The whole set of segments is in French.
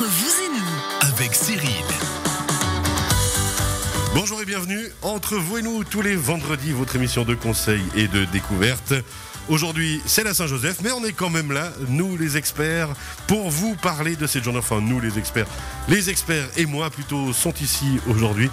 Entre vous et nous, avec Cyril. Bonjour et bienvenue entre vous et nous tous les vendredis, votre émission de conseil et de découverte. Aujourd'hui, c'est la Saint-Joseph, mais on est quand même là, nous les experts, pour vous parler de cette journée. Enfin, nous les experts. Les experts et moi plutôt sont ici aujourd'hui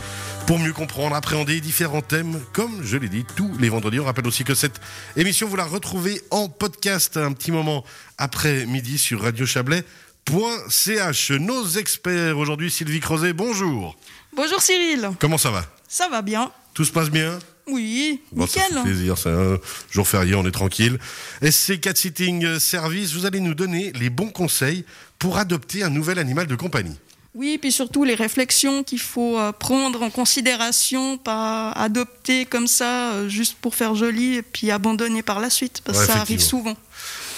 pour mieux comprendre, appréhender différents thèmes, comme je l'ai dit tous les vendredis. On rappelle aussi que cette émission, vous la retrouvez en podcast un petit moment après midi sur Radio Chablais. .ch. Nos experts aujourd'hui, Sylvie Crozet, bonjour. Bonjour Cyril. Comment ça va? Ça va bien. Tout se passe bien? Oui, Bon, ça nickel. fait plaisir, c'est un jour férié, on est tranquille. SC Cat Sitting Service, vous allez nous donner les bons conseils pour adopter un nouvel animal de compagnie. Oui, puis surtout les réflexions qu'il faut euh, prendre en considération, pas adopter comme ça euh, juste pour faire joli et puis abandonner par la suite, parce Ouais, que ça arrive souvent.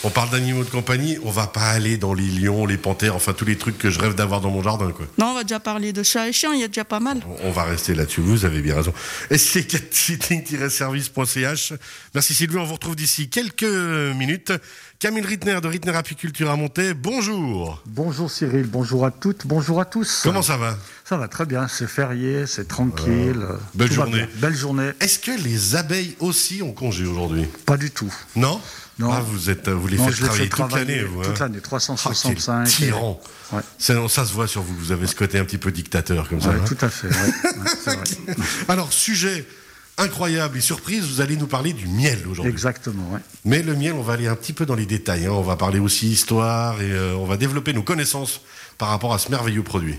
On parle d'animaux de compagnie, on va pas aller dans les lions, les panthères, enfin tous les trucs que je rêve d'avoir dans mon jardin, quoi. Non, on va déjà parler de chats et chiens, il y a déjà pas mal. On va rester là-dessus, vous avez bien raison. SC Cat Sitting-service.ch. Merci Sylvie, on vous retrouve d'ici quelques minutes. Camille Rittner de Rittner Apiculture à Montaix, bonjour. Bonjour Cyril, bonjour à toutes, bonjour à tous. Comment ça va Ça va très bien, c'est férié, c'est tranquille. euh, belle journée. Belle journée. Est-ce que les abeilles aussi ont congé aujourd'hui Pas du tout. Non Non. Ah, vous, êtes, vous les Non, faites je les travailler toute l'année, vous. hein toute l'année, Ah, 365. quel tyran. Ouais. C'est- Ça se voit sur vous, vous avez ce côté un petit peu dictateur comme ça. Ouais, hein. tout à fait, vrai. Alors, sujet incroyable et surprise, vous allez nous parler du miel aujourd'hui. Exactement, ouais. Mais le miel, on va aller un petit peu dans les détails. hein. On va parler aussi histoire et euh, on va développer nos connaissances par rapport à ce merveilleux produit.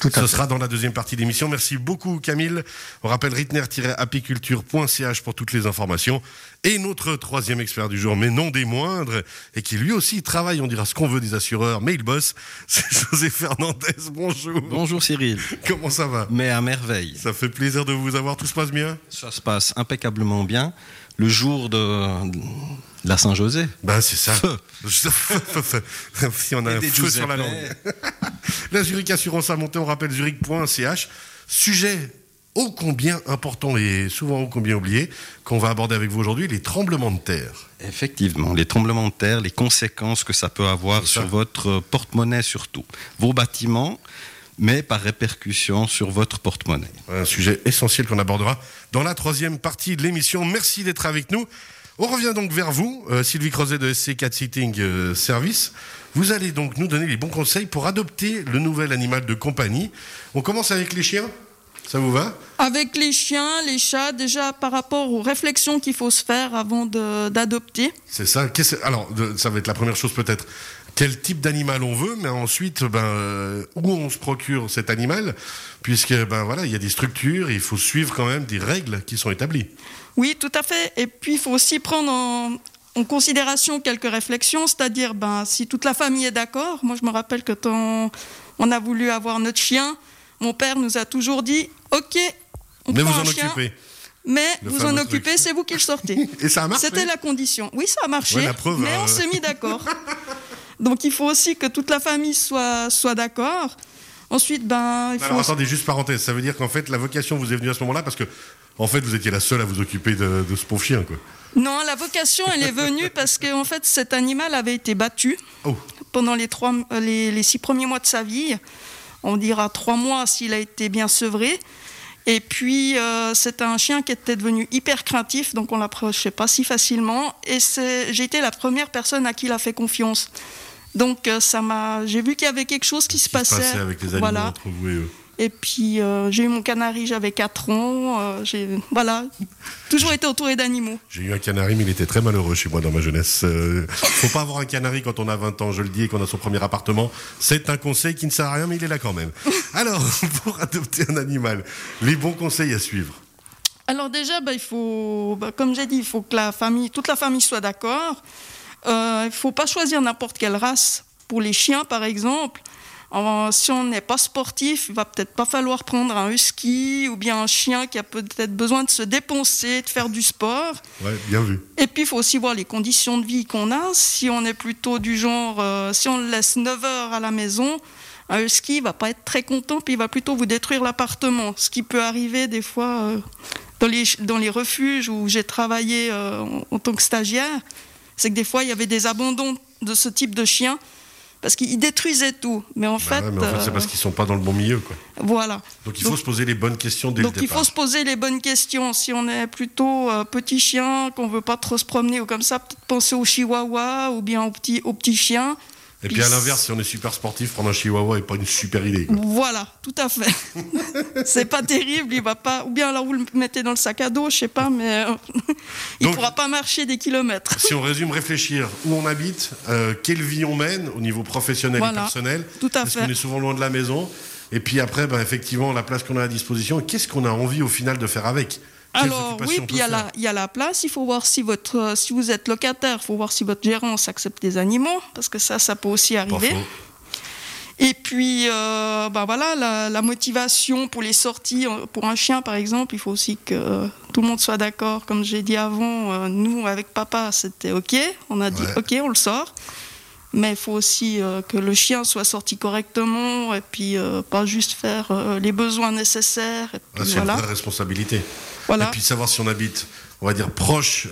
Tout à Ce fait. sera dans la deuxième partie de l'émission. Merci beaucoup, Camille. On rappelle ritner-apiculture.ch pour toutes les informations. Et notre troisième expert du jour, mais non des moindres, et qui lui aussi travaille, on dira ce qu'on veut des assureurs, mais il bosse, c'est José Fernandez. Bonjour. Bonjour Cyril, Comment ça va? Mais à merveille. Ça fait plaisir de vous avoir. Tout se passe bien? Ça se passe impeccablement bien. Le jour de la Saint-José, Ben, c'est ça. Feu. si on a Et un feu sur la langue. La Zurich Assurance à monter, on rappelle zurich.ch. Sujet ô combien important et souvent ô combien oublié qu'on va aborder avec vous aujourd'hui, les tremblements de terre. effectivement, les tremblements de terre, les conséquences que ça peut avoir sur votre porte-monnaie surtout, vos bâtiments, mais par répercussion sur votre porte-monnaie. Un sujet essentiel qu'on abordera dans la troisième partie de l'émission. Merci d'être avec nous. On revient donc vers vous, euh, Sylvie Crozet de SC Cat Sitting euh, Service. Vous allez donc nous donner les bons conseils pour adopter le nouvel animal de compagnie. On commence avec les chiens Ça vous va? Avec les chiens, les chats, déjà par rapport aux réflexions qu'il faut se faire avant d'adopter. C'est ça. Alors, de- ça va être la première chose peut-être. Quel type d'animal on veut, mais ensuite, ben, euh, où on se procure cet animal, puisque ben voilà, il y a des structures, et il faut suivre quand même des règles qui sont établies. Oui, tout à fait. Et puis, il faut aussi prendre en, en considération quelques réflexions, c'est-à-dire, ben, si toute la famille est d'accord. Moi, je me rappelle que quand on a voulu avoir notre chien, mon père nous a toujours dit OK, on mais prend vous un en chien, occupez. mais Le vous en truc. occupez, c'est vous qui le sortez. Et ça a marché. C'était la condition. Oui, ça a marché, Ouais, la preuve, mais hein. on s'est mis d'accord. Donc, il faut aussi que toute la famille soit, soit d'accord. Ensuite, ben, il faut Alors attendez, juste parenthèse, ça veut dire qu'en fait, la vocation vous est venue à ce moment-là parce que, en fait, vous étiez la seule à vous occuper de, de ce pauvre chien, quoi. Non, la vocation, elle est venue parce que en fait, cet animal avait été battu Oh. pendant les, trois, les, les six premiers mois de sa vie. On dira trois mois s'il a été bien sevré. Et puis, euh, c'est un chien qui était devenu hyper craintif, donc on l'approchait pas si facilement. Et c'est- j'ai été la première personne à qui il a fait confiance. Donc, euh, ça m'a, j'ai vu qu'il y avait quelque chose qui se Qui se passait. passait avec les animaux voilà. entre vous et eux. Et puis, euh, j'ai eu mon canari, j'avais 4 ans. euh, j'ai, voilà, toujours été entouré d'animaux. J'ai eu un canari, mais il était très malheureux chez moi dans ma jeunesse. Euh, faut pas avoir un canari quand on a 20 ans, je le dis, et qu'on a son premier appartement. C'est un conseil qui ne sert à rien, mais il est là quand même. Alors, pour adopter un animal, les bons conseils à suivre. Alors déjà, bah, il faut, bah, comme j'ai dit, il faut que la famille, toute la famille soit d'accord. Euh, il ne faut pas choisir n'importe quelle race. Pour les chiens, par exemple, si on n'est pas sportif, il va peut-être pas falloir prendre un husky ou bien un chien qui a peut-être besoin de se dépenser, de faire du sport. Ouais, bien vu. Et puis, il faut aussi voir les conditions de vie qu'on a. Si on est plutôt du genre, euh, si on le laisse 9 heures à la maison, un husky va pas être très content, puis il va plutôt vous détruire l'appartement. Ce qui peut arriver des fois euh, dans, les, dans les refuges où j'ai travaillé euh, en, en tant que stagiaire, c'est que des fois, il y avait des abandons de ce type de chiens. parce qu'ils détruisaient tout. Mais en Bah fait, ouais, mais en fait, c'est euh, parce qu'ils sont pas dans le bon milieu. Quoi. voilà. Donc il faut Donc- se poser les bonnes questions dès Donc le il départ. faut se poser les bonnes questions. Si on est plutôt euh, petit chien, qu'on veut pas trop se promener ou comme ça, peut-être penser au chihuahua ou bien au petit, au petit chien. Et puis à l'inverse, si on est super sportif, prendre un chihuahua n'est pas une super idée. quoi. Voilà, tout à fait. c'est pas terrible, il va pas. Ou bien alors vous le mettez dans le sac à dos, je sais pas, mais euh, il Donc- pourra pas marcher des kilomètres. Si on résume, réfléchir où on habite, euh, quelle vie on mène au niveau professionnel et personnel. tout à fait. qu'on est souvent loin de la maison Et puis après, ben, effectivement, la place qu'on a à disposition, qu'est-ce qu'on a envie au final de faire avec? Alors oui, puis il y, a la- faire il y a la place, il faut voir si, votre, euh, si vous êtes locataire, il faut voir si votre gérance accepte des animaux, parce que ça, ça peut aussi arriver. Et puis, euh, ben voilà, la, la motivation pour les sorties, euh, pour un chien par exemple, il faut aussi que tout le monde soit d'accord. Comme j'ai dit avant, euh, nous avec papa, c'était OK. On a dit Ouais. OK, on le sort. Mais il faut aussi euh, que le chien soit sorti correctement et puis euh, pas juste faire euh, les besoins nécessaires. Ah, c'est voilà. une vraie responsabilité. voilà. Et puis savoir si on habite, on va dire, proche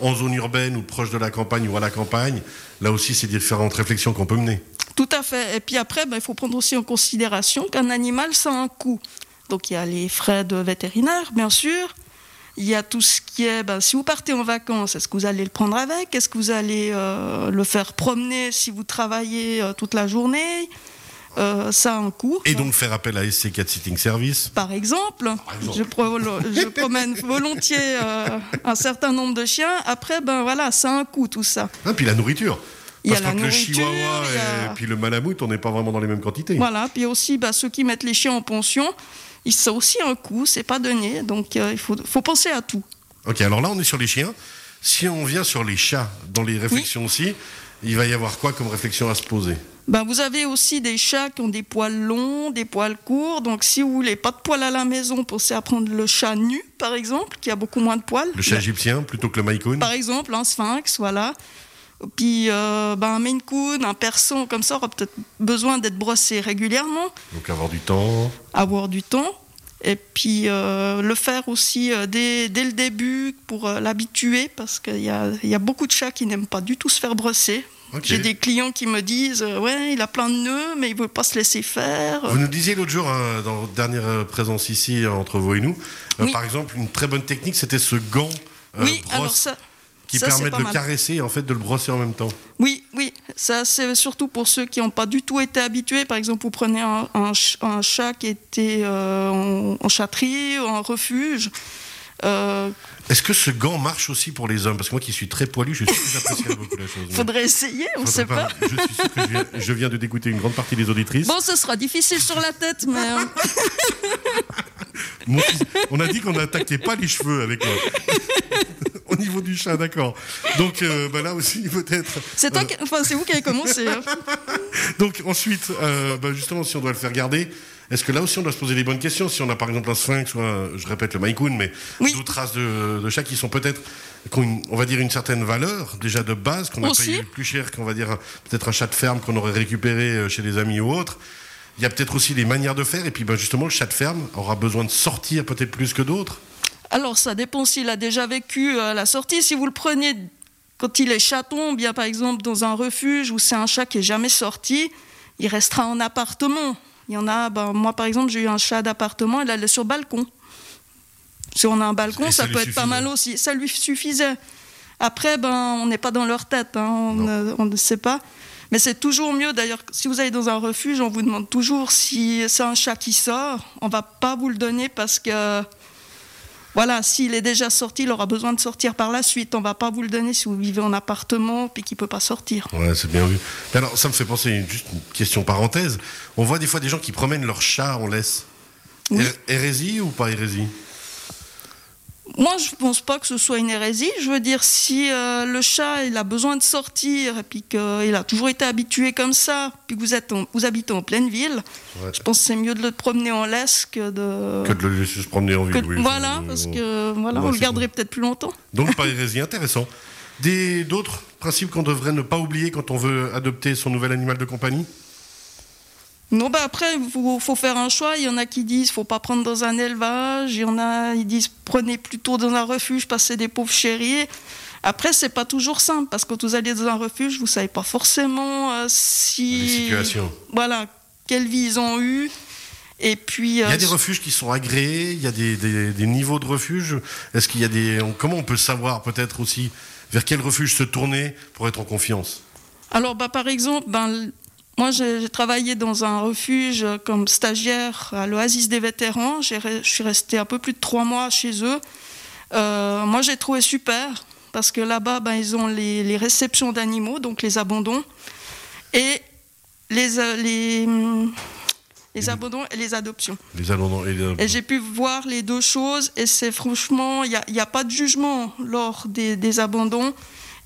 en zone urbaine ou proche de la campagne ou à la campagne, là aussi, c'est différentes réflexions qu'on peut mener. Tout à fait. Et puis après, ben, il faut prendre aussi en considération qu'un animal, ça a un coût. Donc il y a les frais de vétérinaire, bien sûr. Il y a tout ce qui est, ben, si vous partez en vacances, est-ce que vous allez le prendre avec? Est-ce que vous allez euh, le faire promener si vous travaillez euh, toute la journée? Euh, Ça a un coût. Et donc faire appel à SC4 Sitting Service? Par exemple, exemple. Je, pro- je promène volontiers un certain nombre de chiens. Après, ben voilà, ça a un coût tout ça. Ah, puis la nourriture. Il y a Parce la le chihuahua a- et puis le malamute, on n'est pas vraiment dans les mêmes quantités. Voilà, puis aussi bah, ceux qui mettent les chiens en pension, ça a aussi un coût, c'est pas donné, donc euh, il faut, faut penser à tout. Ok, alors là, on est sur les chiens. Si on vient sur les chats, dans les réflexions aussi, il va y avoir quoi comme réflexion à se poser? Ben, vous avez aussi des chats qui ont des poils longs, des poils courts, donc si vous voulez pas de poils à la maison, pensez à prendre le chat nu, par exemple, qui a beaucoup moins de poils. Le chat égyptien plutôt que le maïkoun Par exemple, un sphinx, voilà. Puis euh, ben, un Maine Coon, un persan, comme ça, aura peut-être besoin d'être brossé régulièrement. Donc avoir du temps. avoir du temps. Et puis euh, le faire aussi euh, dès, dès le début pour euh, l'habituer, parce qu'il y a, il y a beaucoup de chats qui n'aiment pas du tout se faire brosser. J'ai des clients qui me disent Ouais, il a plein de nœuds, mais il ne veut pas se laisser faire. Vous nous disiez l'autre jour, hein, dans votre dernière présence ici entre vous et nous, Oui. par exemple, une très bonne technique, c'était ce gant oui, brosse alors ça. Qui ça, c'est permet pas de le mal. caresser et en fait de le brosser en même temps. Oui, oui, ça c'est surtout pour ceux qui n'ont pas du tout été habitués. Par exemple, vous prenez un, un ch- un chat qui était euh, en, en chatterie, en refuge. Euh, Est-ce que ce gant marche aussi pour les hommes? Parce que moi qui suis très poilu, je suis sûr que j'apprécierais beaucoup la chose. faudrait essayer, on ne sait pas. Je suis sûr que je viens, je viens de dégoûter une grande partie des auditrices. Bon, ce sera difficile sur la tête, mais euh, fils- on a dit qu'on n'attaquait pas les cheveux avec moi. Au niveau du chat, d'accord. Donc euh, bah là aussi, peut-être. c'est toi qui- enfin, c'est vous qui avez commencé. hein. Donc ensuite, euh, bah, justement, si on doit le faire garder, est-ce que là aussi on doit se poser les bonnes questions? Si on a par exemple un sphinx ou un, je répète le maïkoun, mais Oui. d'autres races de, de chats qui sont peut-être, on va dire une certaine valeur déjà de base, qu'on a payé plus cher qu'on va dire peut-être un chat de ferme qu'on aurait récupéré euh, chez des amis ou autres. Il y a peut-être aussi les manières de faire, et puis bah, justement le chat de ferme aura besoin de sortir peut-être plus que d'autres. Alors, ça dépend s'il a déjà vécu euh, la sortie. Si vous le prenez quand il est chaton, bien par exemple dans un refuge où c'est un chat qui est jamais sorti, il restera en appartement. Il y en a, ben, moi par exemple, j'ai eu un chat d'appartement, il allait sur balcon. Si on a un balcon, ça peut être pas mal aussi. Ça lui suffisait. Après, ben, on n'est pas dans leur tête, hein, on, on ne sait pas. Mais c'est toujours mieux, d'ailleurs, si vous allez dans un refuge, on vous demande toujours si c'est un chat qui sort. On va pas vous le donner parce que, voilà, s'il est déjà sorti, il aura besoin de sortir par la suite. On va pas vous le donner si vous vivez en appartement puis qu'il peut pas sortir. Ouais, c'est bien vu. Mais alors, ça me fait penser, juste une question parenthèse. On voit des fois des gens qui promènent leur chat en laisse. Oui. Hérésie ou pas hérésie? Moi, je pense pas que ce soit une hérésie. Je veux dire, si euh, le chat il a besoin de sortir et puis qu'il a toujours été habitué comme ça, puis que vous êtes, en- vous habitez en pleine ville, Ouais. je pense que c'est mieux de le promener en laisse que de. Que de le laisser se promener en que- ville. oui. voilà, parce que voilà, ouais, on le garderait peut-être plus longtemps. Donc pas hérésie, intéressant. D'autres principes qu'on devrait ne pas oublier quand on veut adopter son nouvel animal de compagnie? Non, bah après, il faut, faut faire un choix. Il y en a qui disent faut pas prendre dans un élevage. Il y en a qui disent prenez plutôt dans un refuge, parce que c'est des pauvres chéris. Après, c'est pas toujours simple parce que quand vous allez dans un refuge, vous savez pas forcément euh, si. Les situations. Voilà, quelle vie ils ont eu. Et puis. Il y euh, a des refuges qui sont agréés, il y a des, des- des niveaux de refuge. Est-ce qu'il y a des. comment on peut savoir peut-être aussi vers quel refuge se tourner pour être en confiance? Alors, bah, par exemple, ben, moi, j'ai travaillé dans un refuge comme stagiaire à l'Oasis des vétérans. Je suis restée un peu plus de trois mois chez eux. Euh, moi, j'ai trouvé super parce que là-bas, ben, ils ont les, les réceptions d'animaux, donc les abandons, et les, euh, les, hum, les abandons et les adoptions. Les abandons et les- Et j'ai pu voir les deux choses et c'est franchement, il n'y a, pas de jugement lors des, des abandons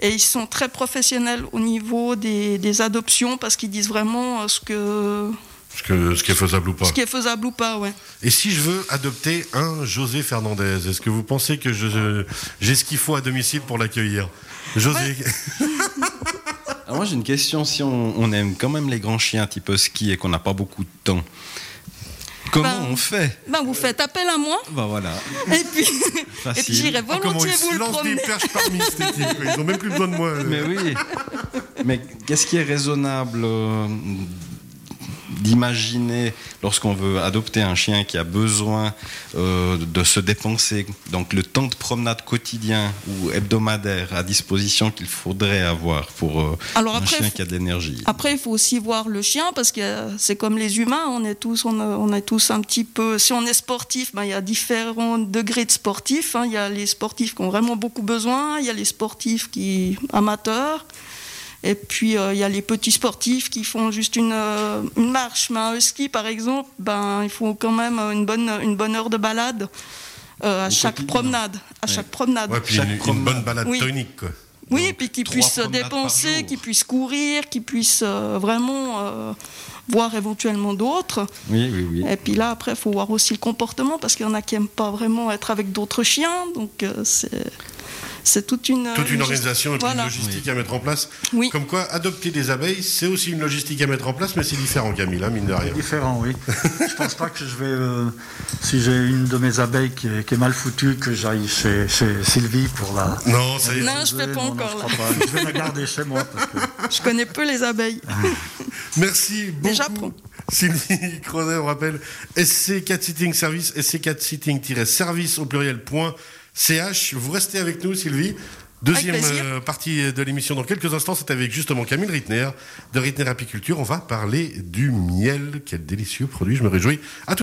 et ils sont très professionnels au niveau des, des adoptions parce qu'ils disent vraiment euh, ce, que, ce, que- ce qui est faisable ou pas. ce qui est faisable ou pas. Ouais. Et si je veux adopter un José Fernandez, est-ce que vous pensez que je- j'ai ce qu'il faut à domicile pour l'accueillir? José, Alors moi j'ai une question, si on, on aime quand même les grands chiens type husky et qu'on n'a pas beaucoup de temps, comment Ben, on fait Ben, vous faites appel à moi Ben voilà, et puis, et puis facile. j'irai Ah, comment volontiers ils vous se le lancent des promener. perches parmi cette équipe Ils ont même plus besoin de moi. Mais oui. Mais qu'est-ce qui est raisonnable euh, d'imaginer lorsqu'on veut adopter un chien qui a besoin euh, de se dépenser donc le temps de promenade quotidien ou hebdomadaire à disposition qu'il faudrait avoir pour euh, Alors un après, chien qui a de l'énergie. Après, il faut aussi voir le chien parce que c'est comme les humains, on est tous, on, a- on est tous un petit peu. Si on est sportif, ben, il y a différents degrés de sportifs. hein. Il y a les sportifs qui ont vraiment beaucoup besoin, il y a les sportifs qui amateurs, et puis euh, il y a les petits sportifs qui font juste une, euh, une marche. Mais un husky, par exemple, ben, il faut quand même une bonne, une bonne heure de balade euh, à chaque promenade. À Ouais. chaque promenade. Ouais, puis Chaque une, une promenade. bonne balade Oui. tonique. Quoi. Oui, Donc, et puis qu'ils puissent dépenser, qu'ils puissent courir, qu'ils puissent euh, vraiment euh, voir éventuellement d'autres. Oui, oui, oui. Et puis là, après, il faut voir aussi le comportement, parce qu'il y en a qui n'aiment pas vraiment être avec d'autres chiens. Donc, euh, c'est, c'est toute une... Toute une une organisation Voilà. une logistique à mettre en place. Oui. Comme quoi, adopter des abeilles, c'est aussi une logistique à mettre en place, mais c'est différent, Camille, hein, mine de rien. Différent, oui. je pense pas que je vais, euh, si j'ai une de mes abeilles qui est, qui est mal foutue, que j'aille chez, chez Sylvie pour la. Non, ça y est. Non, je fais pas non, encore, je crois pas. Je vais la garder chez moi parce que Je connais peu les abeilles. Merci beaucoup. Déjà prends. Sylvie Cronet, on rappelle SC4 Sitting Service, SC4 Sitting-service au pluriel.ch. Vous restez avec nous, Sylvie. Deuxième euh, partie de l'émission dans quelques instants, c'est avec justement Camille Rittner de Rittner Apiculture. On va parler du miel. Quel délicieux produit, je me réjouis. À tout